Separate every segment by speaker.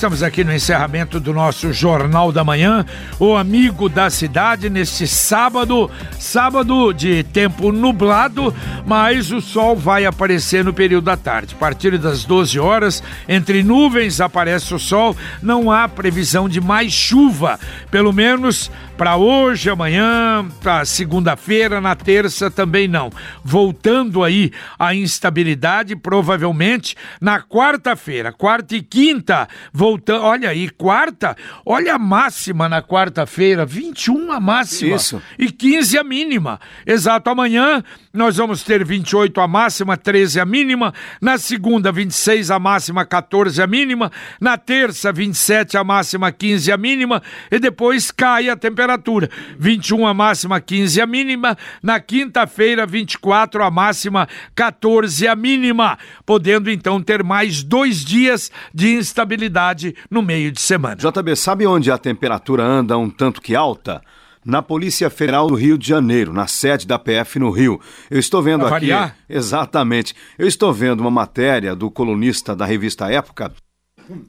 Speaker 1: Estamos aqui no encerramento do nosso Jornal da Manhã, o amigo da cidade, neste sábado, sábado de tempo nublado, mas o sol vai aparecer no período da tarde. A partir das 12 horas, entre nuvens aparece o sol, não há previsão de mais chuva, pelo menos para hoje, amanhã, para segunda-feira, na terça também não. Voltando aí a instabilidade, provavelmente na quarta-feira, quarta e quinta, voltando. Olha aí, quarta, olha a máxima na quarta-feira, 21 a máxima.
Speaker 2: Isso.
Speaker 1: E 15 a mínima. Exato, amanhã nós vamos ter 28 a máxima, 13 a mínima. Na segunda, 26 a máxima, 14 a mínima. Na terça, 27 a máxima, 15 a mínima. E depois cai a temperatura. 21 a máxima, 15 a mínima. Na quinta-feira, 24 a máxima, 14 a mínima. Podendo então ter mais dois dias de instabilidade no meio de semana.
Speaker 2: JB, sabe onde a temperatura anda um tanto que alta? Na Polícia Federal do Rio de Janeiro, na sede da PF no Rio. Eu estou vendo
Speaker 1: Pra
Speaker 2: aqui. Exatamente. Eu estou vendo uma matéria do colunista da revista Época,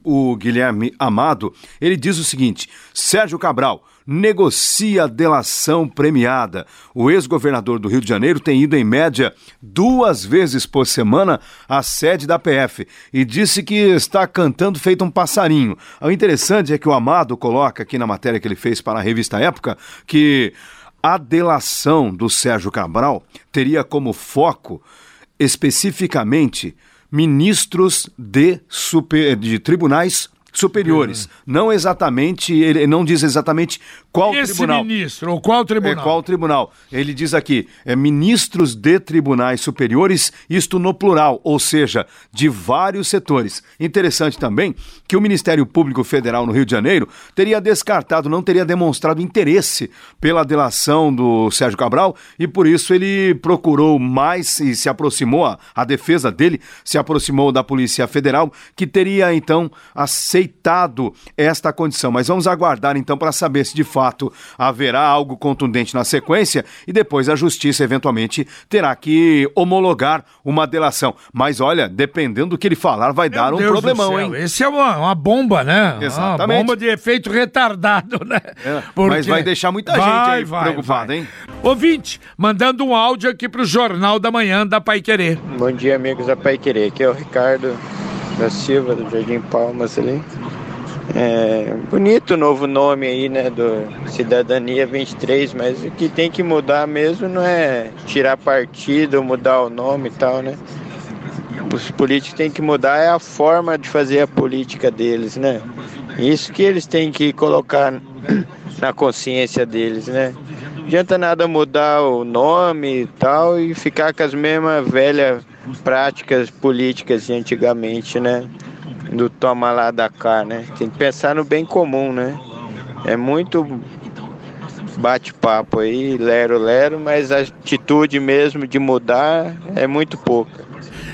Speaker 2: o Guilherme Amado. Ele diz o seguinte: Sérgio Cabral negocia delação premiada. O ex-governador do Rio de Janeiro tem ido em média duas vezes por semana à sede da PF e disse que está cantando feito um passarinho. O interessante é que o Amado coloca aqui na matéria que ele fez para a revista Época que a delação do Sérgio Cabral teria como foco especificamente ministros de, super, de tribunais superiores. Não exatamente, ele não diz exatamente qual
Speaker 1: Esse
Speaker 2: tribunal.
Speaker 1: ministro, ou qual tribunal?
Speaker 2: É, qual tribunal? Ele diz aqui, é ministros de tribunais superiores, isto no plural, ou seja, de vários setores. Interessante também que o Ministério Público Federal no Rio de Janeiro teria descartado, não teria demonstrado interesse pela delação do Sérgio Cabral e por isso ele procurou mais e se aproximou, a, a defesa dele se aproximou da Polícia Federal, que teria então aceitado esta condição. Mas vamos aguardar então para saber se de fato haverá algo contundente na sequência e depois a justiça eventualmente terá que homologar uma delação. Mas olha, dependendo do que ele falar, vai dar um
Speaker 1: Deus
Speaker 2: problemão, hein?
Speaker 1: Esse é uma, uma bomba, né?
Speaker 2: Exatamente.
Speaker 1: Uma bomba de efeito retardado, né?
Speaker 2: É,
Speaker 1: Porque-
Speaker 2: mas vai deixar muita gente
Speaker 1: Vai,
Speaker 2: aí
Speaker 1: vai,
Speaker 2: preocupada,
Speaker 1: vai.
Speaker 2: hein?
Speaker 1: Ouvinte, mandando um áudio aqui pro Jornal da Manhã da Pai Querer.
Speaker 3: Bom dia, amigos da Pai Querer. Aqui é o Ricardo da Silva, do Jardim Palmas ali. É, bonito o novo nome aí, né, do Cidadania 23, mas o que tem que mudar mesmo não é tirar partido, mudar o nome e tal, né? Os políticos têm que mudar é a forma de fazer a política deles, né? Isso que eles têm que colocar na consciência deles, né? Não adianta nada mudar o nome e tal e ficar com as mesmas velhas práticas políticas de antigamente, né? Do toma lá da cá, né? Tem que pensar no bem comum, né? É muito bate-papo aí, lero-lero, mas a atitude mesmo de mudar é muito pouca.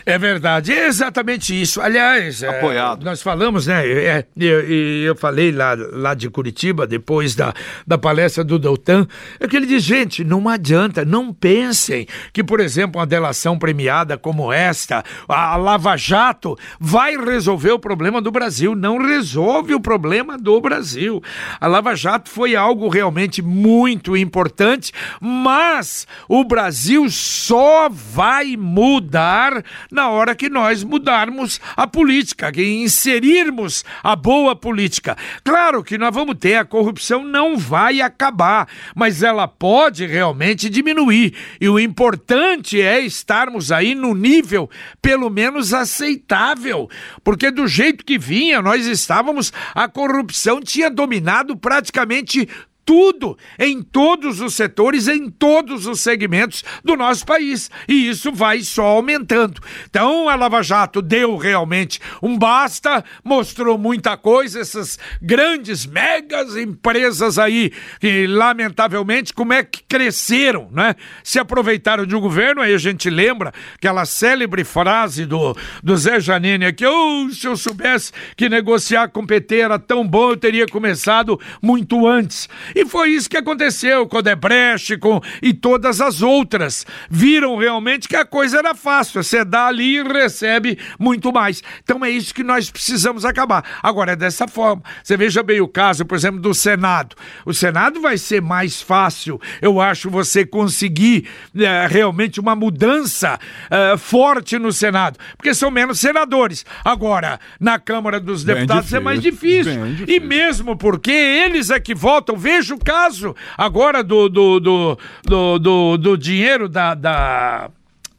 Speaker 1: É verdade, é exatamente isso. Aliás, é,
Speaker 2: Apoiado.
Speaker 1: nós falamos, né? é, eu, eu- eu falei lá, lá de Curitiba, depois da, da palestra do Doutan, é que ele diz: gente, não adianta, não pensem que, por exemplo, uma delação premiada como esta, a, a Lava Jato, vai resolver o problema do Brasil. Não resolve o problema do Brasil. A Lava Jato foi algo realmente muito importante, mas o Brasil só vai mudar na hora que nós mudarmos a política, que inserirmos a boa política. Claro que nós vamos ter, a corrupção não vai acabar, mas ela pode realmente diminuir. E o importante é estarmos aí no nível pelo menos aceitável, porque do jeito que vinha, nós estávamos, a corrupção tinha dominado praticamente tudo, em todos os setores, em todos os segmentos do nosso país. E isso vai só aumentando. Então, a Lava Jato deu realmente um basta, mostrou muita coisa, essas grandes, megas empresas aí, que lamentavelmente, como é que cresceram, né? Se aproveitaram de um governo, aí a gente lembra aquela célebre frase do, do Zé Janine aqui, oh, se eu soubesse que negociar com PT era tão bom, eu teria começado muito antes. E foi isso que aconteceu com o Debrecht com, e todas as outras. Viram realmente que a coisa era fácil, você dá ali e recebe muito mais. Então é isso que nós precisamos acabar. Agora, é dessa forma. Você veja bem o caso, por exemplo, do Senado. O Senado vai ser mais fácil, eu acho, você conseguir é, realmente uma mudança é, forte no Senado, porque são menos senadores. Agora, na Câmara dos Deputados é mais difícil. difícil. E mesmo porque eles é que votam. Veja o caso agora do, do, do, do, do, do dinheiro da, da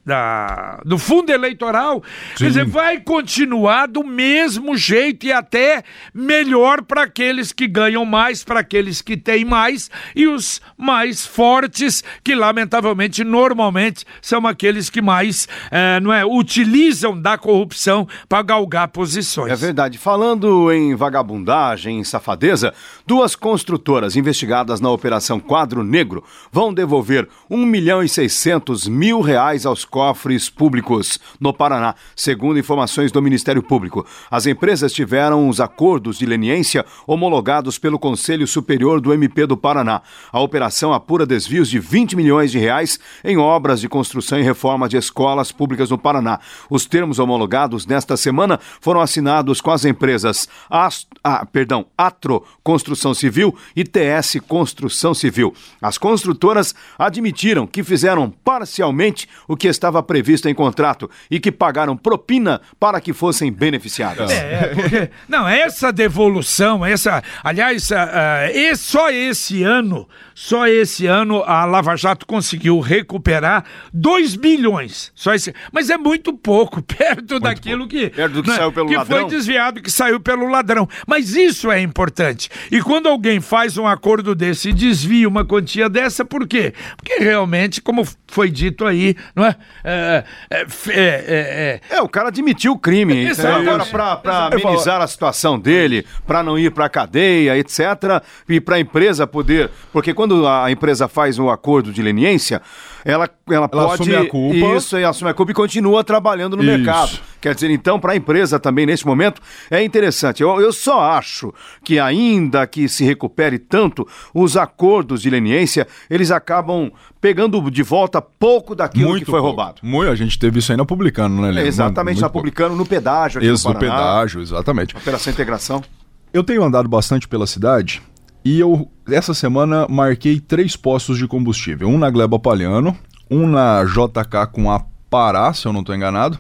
Speaker 1: da, do fundo eleitoral. Sim. Quer dizer, vai continuar do mesmo jeito e até melhor para aqueles que ganham mais, para aqueles que têm mais e os mais fortes, que lamentavelmente, normalmente, são aqueles que mais é, não é, utilizam da corrupção para galgar posições.
Speaker 2: É verdade. Falando em vagabundagem, em safadeza, duas construtoras investigadas na Operação Quadro Negro vão devolver 1 milhão e 600 mil reais aos cofres públicos no Paraná, segundo informações do Ministério Público. As empresas tiveram os acordos de leniência homologados pelo Conselho Superior do MP do Paraná. A operação apura desvios de 20 milhões de reais em obras de construção e reforma de escolas públicas no Paraná. Os termos homologados nesta semana foram assinados com as empresas Ast ah, perdão, Atro Construção Civil e TS Construção Civil. As construtoras admitiram que fizeram parcialmente o que estava previsto em contrato e que pagaram propina para que fossem beneficiadas.
Speaker 1: É, porque, não, essa devolução, essa, aliás, uh, só esse ano, só esse ano a Lava Jato conseguiu recuperar 2 bilhões. Só esse, mas é muito pouco, perto muito daquilo pouco. que,
Speaker 2: perto do que né, saiu pelo
Speaker 1: que
Speaker 2: ladrão.
Speaker 1: foi desviado, que saiu pelo ladrão. Mas isso é importante. E quando alguém faz um acordo desse e desvia uma quantia dessa, por quê? Porque realmente, como foi dito aí, não é? É, é,
Speaker 2: é, é, o cara admitiu o crime. Agora, para amenizar a situação dele, para não ir para a cadeia, etc., e para a empresa poder. Porque quando a empresa faz um acordo de leniência, ela, ela, ela pode.
Speaker 4: Assume a culpa.
Speaker 2: Isso, e assume a culpa e continua trabalhando no isso. mercado. Quer dizer, então, para a empresa também, nesse momento, é interessante. Eu, eu só acho que, ainda que se recupere tanto, os acordos de leniência, eles acabam pegando de volta pouco daquilo
Speaker 4: Muito
Speaker 2: que foi
Speaker 4: pouco.
Speaker 2: roubado.
Speaker 4: Muito, a gente teve isso aí na Publicano, né, Leandro?
Speaker 2: É, exatamente, Muito na Publicano, no pedágio.
Speaker 4: Aqui isso, no, no pedágio, exatamente.
Speaker 2: Operação Integração.
Speaker 4: Eu tenho andado bastante pela cidade e eu, essa semana, marquei três postos de combustível. Um na Gleba Palhano, um na JK com a Pará, se eu não estou enganado,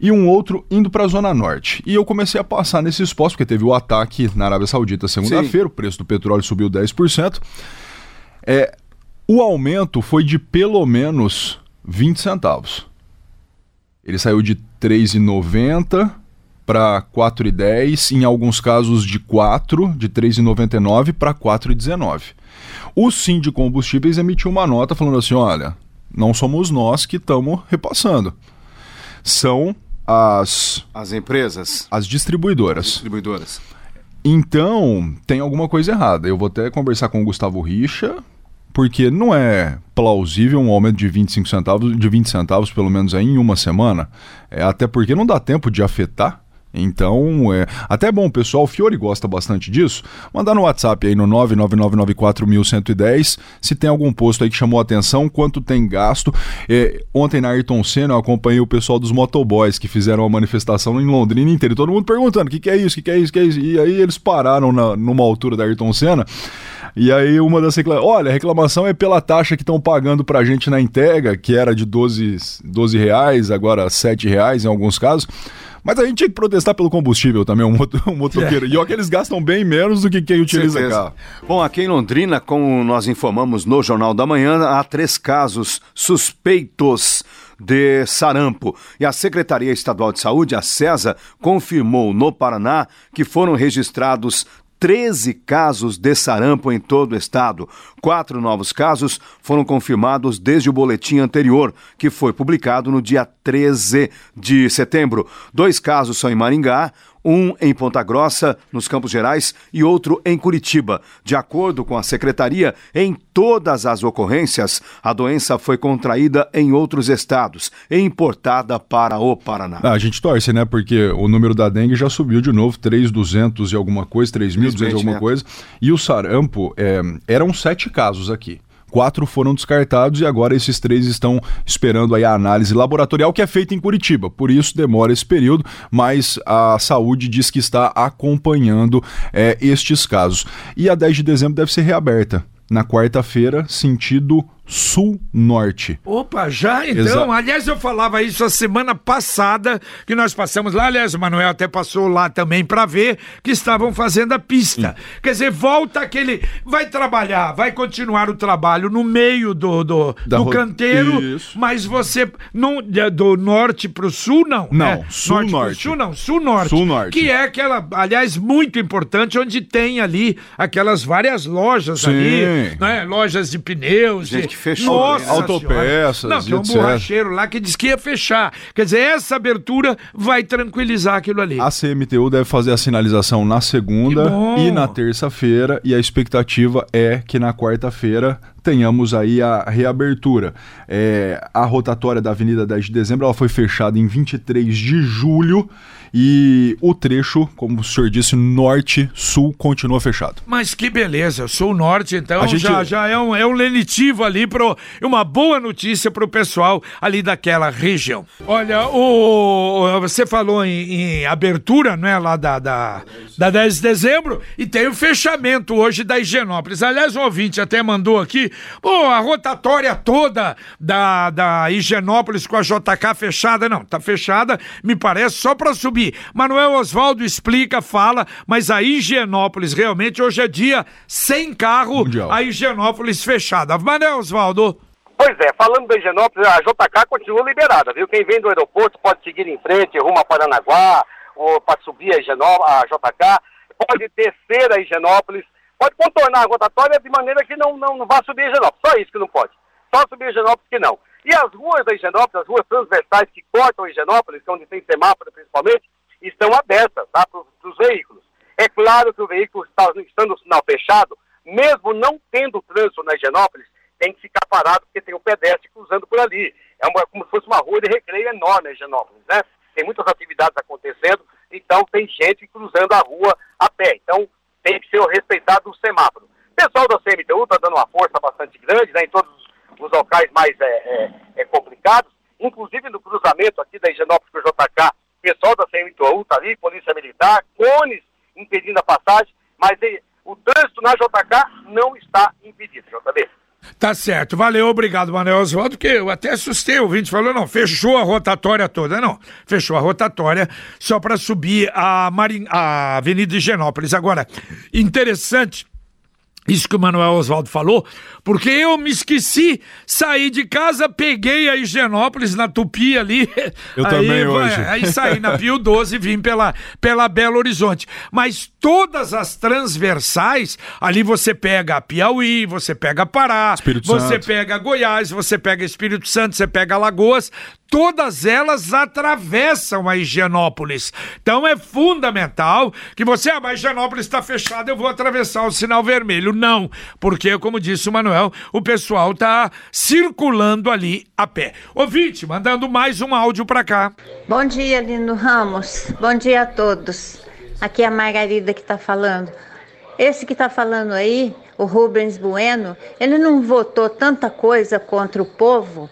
Speaker 4: e um outro indo para a Zona Norte. E eu comecei a passar nesses postos, porque teve o ataque na Arábia Saudita segunda-feira, o preço do petróleo subiu 10%. É, o aumento foi de pelo menos 20 centavos. Ele saiu de 3,90 para 4,10, em alguns casos de 4, de 3,99 para 4,19. O Sim de Combustíveis emitiu uma nota falando assim: olha, não somos nós que estamos repassando. São as.
Speaker 2: As empresas.
Speaker 4: As distribuidoras. As
Speaker 2: distribuidoras.
Speaker 4: Então, tem alguma coisa errada. Eu vou até conversar com o Gustavo Richa, porque não é plausível um aumento de 25 centavos, de 20 centavos, pelo menos aí, em uma semana. É, até porque não dá tempo de afetar então, é até bom, pessoal, o Fiore gosta bastante disso. Mandar no WhatsApp aí no 99994110 se tem algum posto aí que chamou atenção, quanto tem gasto. É, ontem na Ayrton Senna eu acompanhei o pessoal dos motoboys que fizeram a manifestação em Londrina inteira. Todo mundo perguntando o que, que, é isso, o que, que, é isso, o que é isso. E aí eles pararam na, numa altura da Ayrton Senna. E aí uma das reclamações, olha, a reclamação é pela taxa que estão pagando pra gente na entrega, que era de 12, 12 reais, agora 7 reais em alguns casos. Mas a gente tinha que protestar pelo combustível também, um, um motoqueiro. É. E olha que eles gastam bem menos do que quem utiliza Certeza. carro.
Speaker 2: Bom, aqui em Londrina, como nós informamos no Jornal da Manhã, há três casos suspeitos de sarampo. E a Secretaria Estadual de Saúde, a CESA, confirmou no Paraná que foram registrados 13 casos de sarampo em todo o estado. Quatro novos casos foram confirmados desde o boletim anterior, que foi publicado no dia 13 de setembro. Dois casos são em Maringá, um em Ponta Grossa, nos Campos Gerais, e outro em Curitiba. De acordo com a secretaria, em todas as ocorrências, a doença foi contraída em outros estados e importada para o Paraná.
Speaker 4: Ah, a gente torce, né? Porque o número da dengue já subiu de novo, 3.200 e alguma coisa, 3.200 e alguma coisa. E o sarampo, é, eram sete casos aqui quatro foram descartados e agora esses três estão esperando aí a análise laboratorial que é feita em Curitiba. Por isso demora esse período, mas a saúde diz que está acompanhando é, estes casos. E a 10 de dezembro deve ser reaberta. Na quarta-feira, sentido sul-norte.
Speaker 1: Opa, já então? Exa aliás, eu falava isso a semana passada que nós passamos lá. Aliás, o Manuel até passou lá também para ver que estavam fazendo a pista. Sim. Quer dizer, volta aquele. Vai trabalhar, vai continuar o trabalho no meio do, do, do canteiro, isso. mas você. Não, do norte pro sul, não.
Speaker 4: Não, né? sul-norte.
Speaker 1: Sul, não, sul-norte. Sul-norte. Que é aquela, aliás, muito importante, onde tem ali aquelas várias lojas Sim. ali, né? Lojas de pneus.
Speaker 2: Gente, fechou.
Speaker 1: Nossa
Speaker 4: Autopeças.
Speaker 1: Não, tem um borracheiro lá que disse que ia fechar. Quer dizer, essa abertura vai tranquilizar aquilo ali.
Speaker 4: A CMTU deve fazer a sinalização na segunda e na terça-feira, e a expectativa é que na quarta-feira tenhamos aí a reabertura. É, a rotatória da Avenida 10 de Dezembro ela foi fechada em 23 de julho e o trecho, como o senhor disse, norte-sul continua fechado.
Speaker 1: Mas que beleza, sul-norte então gente... já, já é, um, é um lenitivo ali, pro, uma boa notícia para o pessoal ali daquela região. Olha, o, você falou em, em abertura, não é, lá da, da, da 10 de dezembro e tem o fechamento hoje da Higienópolis. Aliás, um ouvinte até mandou aqui Pô, a rotatória toda da, da Higienópolis com a JK fechada, não, tá fechada, me parece, só para subir. Manuel Oswaldo explica, fala, mas a Higienópolis realmente hoje é dia sem carro, Mundial. a Higienópolis fechada. Manuel Oswaldo.
Speaker 5: Pois é, falando da Higienópolis, a JK continua liberada, viu? Quem vem do aeroporto pode seguir em frente, rumo a Paranaguá, ou para subir a, Higienó a JK, pode descer a Higienópolis, pode contornar a rotatória de maneira que não, não, não vá subir a Higienópolis. Só isso que não pode. Só subir a Higienópolis que não. E as ruas da Higienópolis, as ruas transversais que cortam a Higienópolis, que é onde tem semáforo principalmente, estão abertas tá, para os veículos. É claro que o veículo está, estando o sinal fechado, mesmo não tendo trânsito na Higienópolis, tem que ficar parado porque tem um pedestre cruzando por ali. É uma, como se fosse uma rua de recreio enorme a Higienópolis, né? Tem muitas atividades acontecendo, então tem gente cruzando a rua a pé. Então, tem que ser respeitado o semáforo. O pessoal da CMTU está dando uma força bastante grande né, em todos os locais mais é, é, é, complicados, inclusive no cruzamento aqui da Higienópolis com o JK, pessoal da CMTU está ali, Polícia Militar, cones impedindo a passagem, mas o trânsito na JK não está impedido, JB.
Speaker 1: Tá certo, valeu, obrigado, Manuel Oswaldo, que eu até assustei, o ouvinte falou, não, fechou a rotatória toda, não, fechou a rotatória só para subir a, Marin... a Avenida Higienópolis. Agora, interessante isso que o Manuel Oswaldo falou, porque eu me esqueci, saí de casa, peguei a Higienópolis na Tupi ali.
Speaker 4: Eu aí, também hoje.
Speaker 1: Aí saí na Pio 12 e vim pela, pela Belo Horizonte. Mas todas as transversais, ali você pega Piauí, você pega Pará, Espírito você Santo. pega Goiás, você pega Espírito Santo, você pega Lagoas, todas elas atravessam a Higienópolis. Então é fundamental que você, ah, mas Higienópolis está fechada, eu vou atravessar o sinal vermelho. Não, porque, como disse o Manuel, o pessoal está circulando ali a pé. Ouvinte, mandando mais um áudio para cá.
Speaker 6: Bom dia, Lindo Ramos. Bom dia a todos. Aqui é a Margarida que está falando. Esse que está falando aí, o Rubens Bueno, ele não votou tanta coisa contra o povo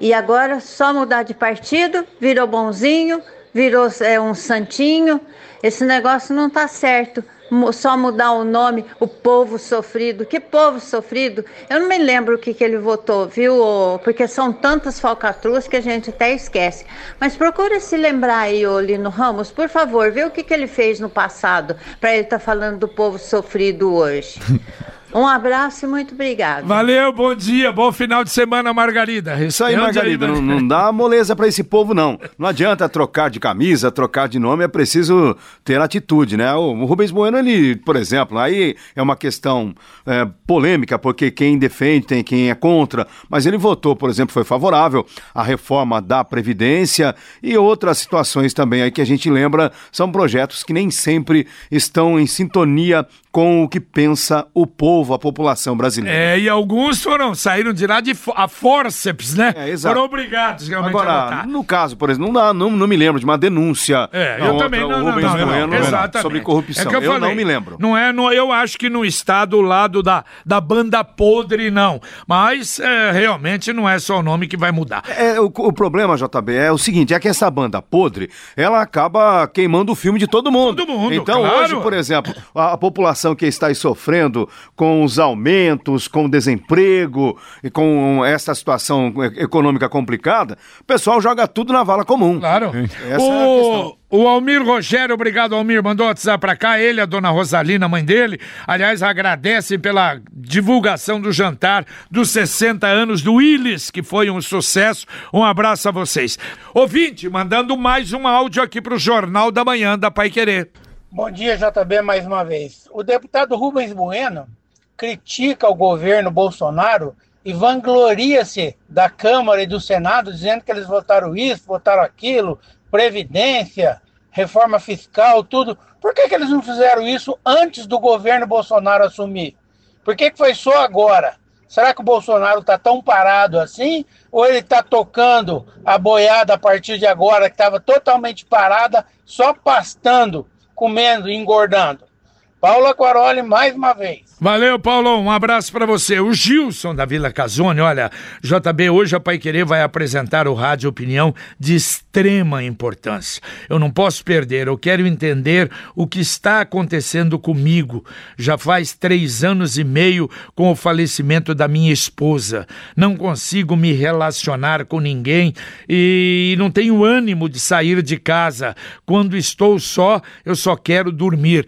Speaker 6: e agora só mudar de partido, virou bonzinho, virou é, um santinho. Esse negócio não está certo. Só mudar o nome, o povo sofrido. Que povo sofrido? Eu não me lembro o que, que ele votou, viu? Porque são tantas falcatruas que a gente até esquece. Mas procura se lembrar aí, ô Lino Ramos, por favor, vê o que, que ele fez no passado para ele estar tá falando do povo sofrido hoje. Um abraço e muito obrigado.
Speaker 1: Valeu, bom dia, bom final de semana, Margarida.
Speaker 2: Isso aí, Margarida,
Speaker 1: Mar-
Speaker 2: não, não dá moleza pra esse povo, não. Não adianta trocar de camisa, trocar de nome, é preciso ter atitude, né? O, o Rubens Bueno, ele, por exemplo, aí é uma questão é, polêmica, porque quem defende tem quem é contra, mas ele votou, por exemplo, foi favorável à reforma da Previdência e outras situações também aí que a gente lembra, são projetos que nem sempre estão em sintonia com o que pensa o povo, a população brasileira.
Speaker 1: É, e alguns foram, saíram de lá de a forceps, né?
Speaker 2: É, exato.
Speaker 1: Foram obrigados realmente a
Speaker 2: Agora,
Speaker 1: votar.
Speaker 2: no caso, por exemplo, não, não, não me lembro de uma denúncia
Speaker 1: É, eu
Speaker 2: contra
Speaker 1: também
Speaker 2: o
Speaker 1: não, não,
Speaker 2: Rubens
Speaker 1: não, não,
Speaker 2: Bueno
Speaker 1: exatamente.
Speaker 2: sobre corrupção.
Speaker 1: É que eu,
Speaker 2: eu
Speaker 1: falei,
Speaker 2: não me lembro.
Speaker 1: Não é, no, eu acho que não está do lado da, da banda podre, não. Mas é, realmente não é só o nome que vai mudar.
Speaker 2: É, o, o problema, JB, é o seguinte, é que essa banda podre, ela acaba queimando o filme de todo mundo.
Speaker 1: Todo mundo,
Speaker 2: Então,
Speaker 1: claro.
Speaker 2: hoje, por exemplo, a, a população que está aí sofrendo com os aumentos, com o desemprego e com essa situação econômica complicada, o pessoal joga tudo na vala comum.
Speaker 1: Claro.
Speaker 2: Essa é a questão.
Speaker 1: O, o Almir Rogério, obrigado, Almir, mandou WhatsApp pra cá. Ele, a dona Rosalina, mãe dele, aliás, agradece pela divulgação do jantar dos 60 anos do Willis, que foi um sucesso. Um abraço a vocês. Ouvinte, mandando mais um áudio aqui pro Jornal da Manhã da Pai Querer.
Speaker 7: Bom dia, JB, mais uma vez. O deputado Rubens Bueno critica o governo Bolsonaro e vangloria-se da Câmara e do Senado, dizendo que eles votaram isso, votaram aquilo, Previdência, reforma fiscal, tudo. Por que, que eles não fizeram isso antes do governo Bolsonaro assumir? Por que, que foi só agora? Será que o Bolsonaro está tão parado assim? Ou ele está tocando a boiada a partir de agora, que estava totalmente parada, só pastando, comendo engordando? Paula Quaroli, mais uma vez.
Speaker 1: Valeu, Paulo. Um abraço pra você. O Gilson da Vila Casone, olha, JB, hoje a Pai Querer vai apresentar o Rádio Opinião de extrema importância. Eu não posso perder, eu quero entender o que está acontecendo comigo. Já faz três anos e meio com o falecimento da minha esposa. Não consigo me relacionar com ninguém e não tenho ânimo de sair de casa. Quando estou só, eu só quero dormir,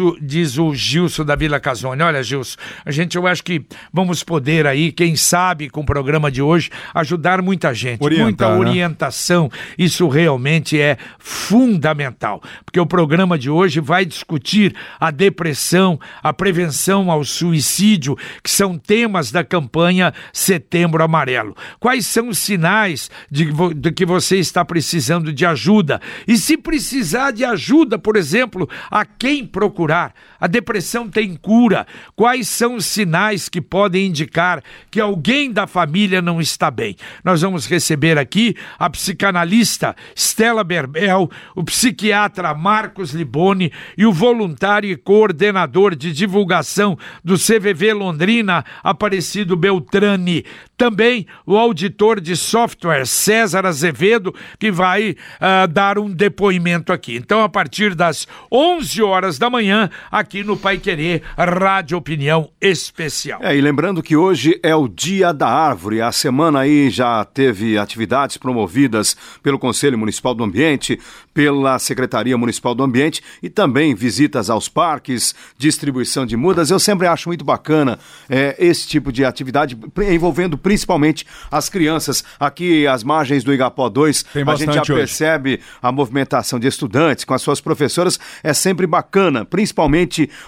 Speaker 1: o, diz o Gilson da Vila Casone. Olha, Gilson, a gente, eu acho que vamos poder aí, quem sabe, com o programa de hoje, ajudar muita gente.
Speaker 4: Orientar,
Speaker 1: muita
Speaker 4: né?
Speaker 1: orientação. Isso realmente é fundamental. Porque o programa de hoje vai discutir a depressão, a prevenção ao suicídio, que são temas da campanha Setembro Amarelo. Quais são os sinais de, de que você está precisando de ajuda? E se precisar de ajuda, por exemplo, a quem procurar? A depressão tem cura. Quais são os sinais que podem indicar que alguém da família não está bem? Nós vamos receber aqui a psicanalista Stella Berbel, o psiquiatra Marcos Liboni e o voluntário e coordenador de divulgação do CVV Londrina, Aparecido Beltrani. Também o auditor de software César Azevedo, que vai ah, dar um depoimento aqui. Então, a partir das 11 horas da manhã, aqui no Pai Querer, Rádio Opinião Especial.
Speaker 2: É, e lembrando que hoje é o Dia da Árvore. A semana aí já teve atividades promovidas pelo Conselho Municipal do Ambiente, pela Secretaria Municipal do Ambiente e também visitas aos parques, distribuição de mudas. Eu sempre acho muito bacana é, esse tipo de atividade envolvendo principalmente as crianças. Aqui, às margens do Igapó 2,
Speaker 4: Tem
Speaker 2: a gente já
Speaker 4: hoje.
Speaker 2: percebe a movimentação de estudantes com as suas professoras. É sempre bacana, principalmente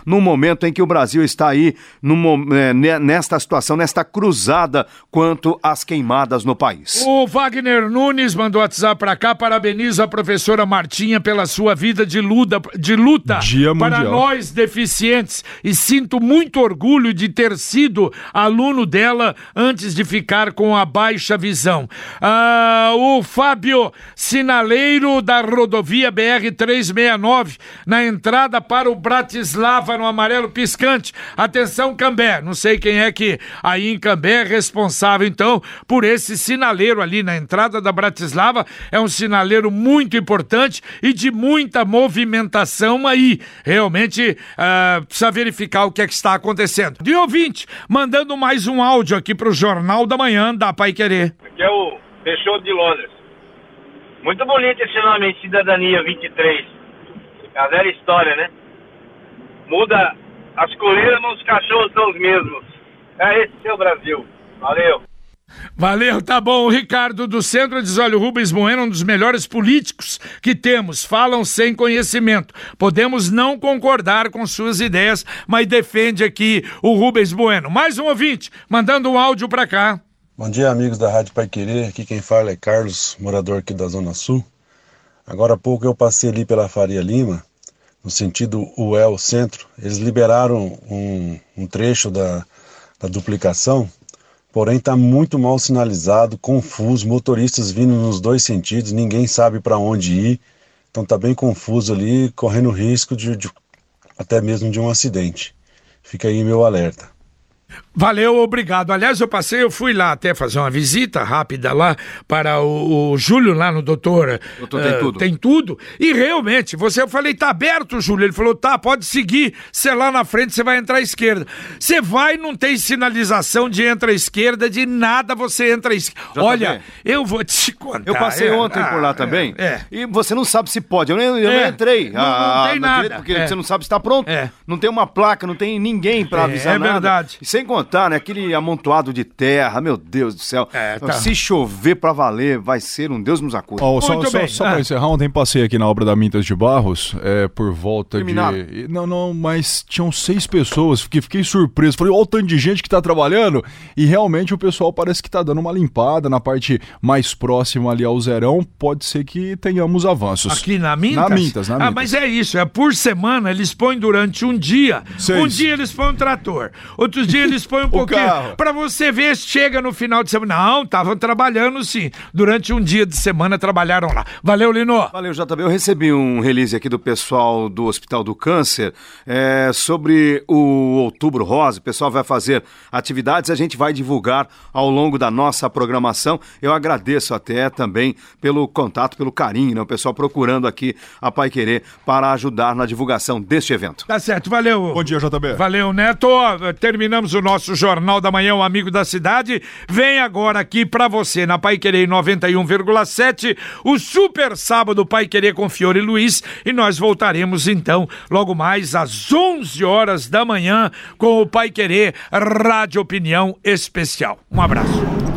Speaker 2: no momento em que o Brasil está aí é, ne- nesta situação, nesta cruzada quanto às queimadas no país.
Speaker 1: O Wagner Nunes mandou WhatsApp pra cá, parabeniza a professora Martinha pela sua vida de luta, de luta
Speaker 4: Dia
Speaker 1: para
Speaker 4: Mundial.
Speaker 1: nós deficientes e sinto muito orgulho de ter sido aluno dela antes de ficar com a baixa visão. Ah, o Fábio Sinaleiro da rodovia BR-369 na entrada para o Bratislava no amarelo piscante. Atenção, Cambé. Não sei quem é que aí em Cambé é responsável então por esse sinaleiro ali na entrada da Bratislava. É um sinaleiro muito importante e de muita movimentação aí. Realmente ah, precisa verificar o que é que está acontecendo. De ouvinte, mandando mais um áudio aqui para o Jornal da Manhã da Pai Querer.
Speaker 8: que é o Peixoto de Londres. Muito bonito esse nome? Cidadania 23. É a velha história, né? Muda as coleiras nos cachorros são os mesmos. É esse seu Brasil. Valeu.
Speaker 1: Valeu, tá bom. O Ricardo do Centro diz: olha, o Rubens Bueno é um dos melhores políticos que temos. Falam sem conhecimento. Podemos não concordar com suas ideias, mas defende aqui o Rubens Bueno. Mais um ouvinte, mandando um áudio pra cá.
Speaker 9: Bom dia, amigos da Rádio Pai Querer. Aqui quem fala é Carlos, morador aqui da Zona Sul. Agora há pouco eu passei ali pela Faria Lima, no sentido UEL Centro. Eles liberaram um, um trecho da, da duplicação porém está muito mal sinalizado, confuso, motoristas vindo nos dois sentidos, ninguém sabe para onde ir, então está bem confuso ali, correndo risco de, de, até mesmo de um acidente. Fica aí meu alerta.
Speaker 1: Valeu, obrigado. Aliás, eu passei, eu fui lá até fazer uma visita rápida lá para o, o Júlio, lá no doutor.
Speaker 2: Doutor tem
Speaker 1: eh,
Speaker 2: tudo.
Speaker 1: Tem tudo. E realmente, você, eu falei, tá aberto, Júlio. Ele falou, tá, pode seguir. Você lá na frente, você vai entrar à esquerda. Você vai, não tem sinalização de entra à esquerda, de nada você entra à esquerda. Olha, eu vou te contar.
Speaker 2: Eu passei
Speaker 1: é,
Speaker 2: ontem por lá
Speaker 1: ah,
Speaker 2: também.
Speaker 1: É.
Speaker 2: E você não sabe se pode. Eu nem, eu nem
Speaker 1: É.
Speaker 2: entrei.
Speaker 1: Não- não
Speaker 2: ah,
Speaker 1: tem nada.
Speaker 2: Porque
Speaker 1: É.
Speaker 2: você não sabe se está pronto.
Speaker 1: É.
Speaker 2: Não tem uma placa, não tem ninguém para
Speaker 1: É,
Speaker 2: avisar
Speaker 1: é
Speaker 2: nada.
Speaker 1: verdade.
Speaker 2: E sem contar, né? Aquele amontoado de terra, meu Deus do céu.
Speaker 1: É, tá.
Speaker 2: Se chover para valer, vai ser um Deus nos acuda.
Speaker 4: Ó, só só, só
Speaker 1: Ah.
Speaker 4: pra encerrar, ontem passei aqui na obra da Mintas de Barros, é, por volta
Speaker 2: Terminaram?
Speaker 4: de. Não, não, mas tinham seis pessoas, fiquei, fiquei surpreso. Falei, olha o tanto de gente que tá trabalhando. E realmente o pessoal parece que tá dando uma limpada na parte mais próxima ali ao zerão. Pode ser que tenhamos avanços.
Speaker 1: Aqui na Mintas?
Speaker 4: Na Mintas, na
Speaker 1: Ah,
Speaker 4: Mintas.
Speaker 1: mas é isso, é por semana, eles põem durante um dia.
Speaker 4: Seis.
Speaker 1: Um dia eles põem um trator, outros dias eles põem um pouquinho. Pra você ver, chega no final de semana. Não, estavam trabalhando sim. Durante um dia de semana trabalharam lá. Valeu, Lino.
Speaker 2: Valeu, JB. Eu recebi um release aqui do pessoal do Hospital do Câncer é, sobre o Outubro Rosa. O pessoal vai fazer atividades, a gente vai divulgar ao longo da nossa programação. Eu agradeço até também pelo contato, pelo carinho, né? O pessoal procurando aqui a Pai Querer para ajudar na divulgação deste evento.
Speaker 1: Tá certo, valeu.
Speaker 4: Bom dia, JB.
Speaker 1: Valeu, Neto. Terminamos o nosso Jornal da Manhã, o Amigo da Cidade. Vem agora aqui pra você, na Pai Querer 91,7, o Super Sábado Pai Querer com Fiore Luiz. E nós voltaremos então, logo mais às 11 horas da manhã, com o Pai Querer Rádio Opinião Especial. Um abraço.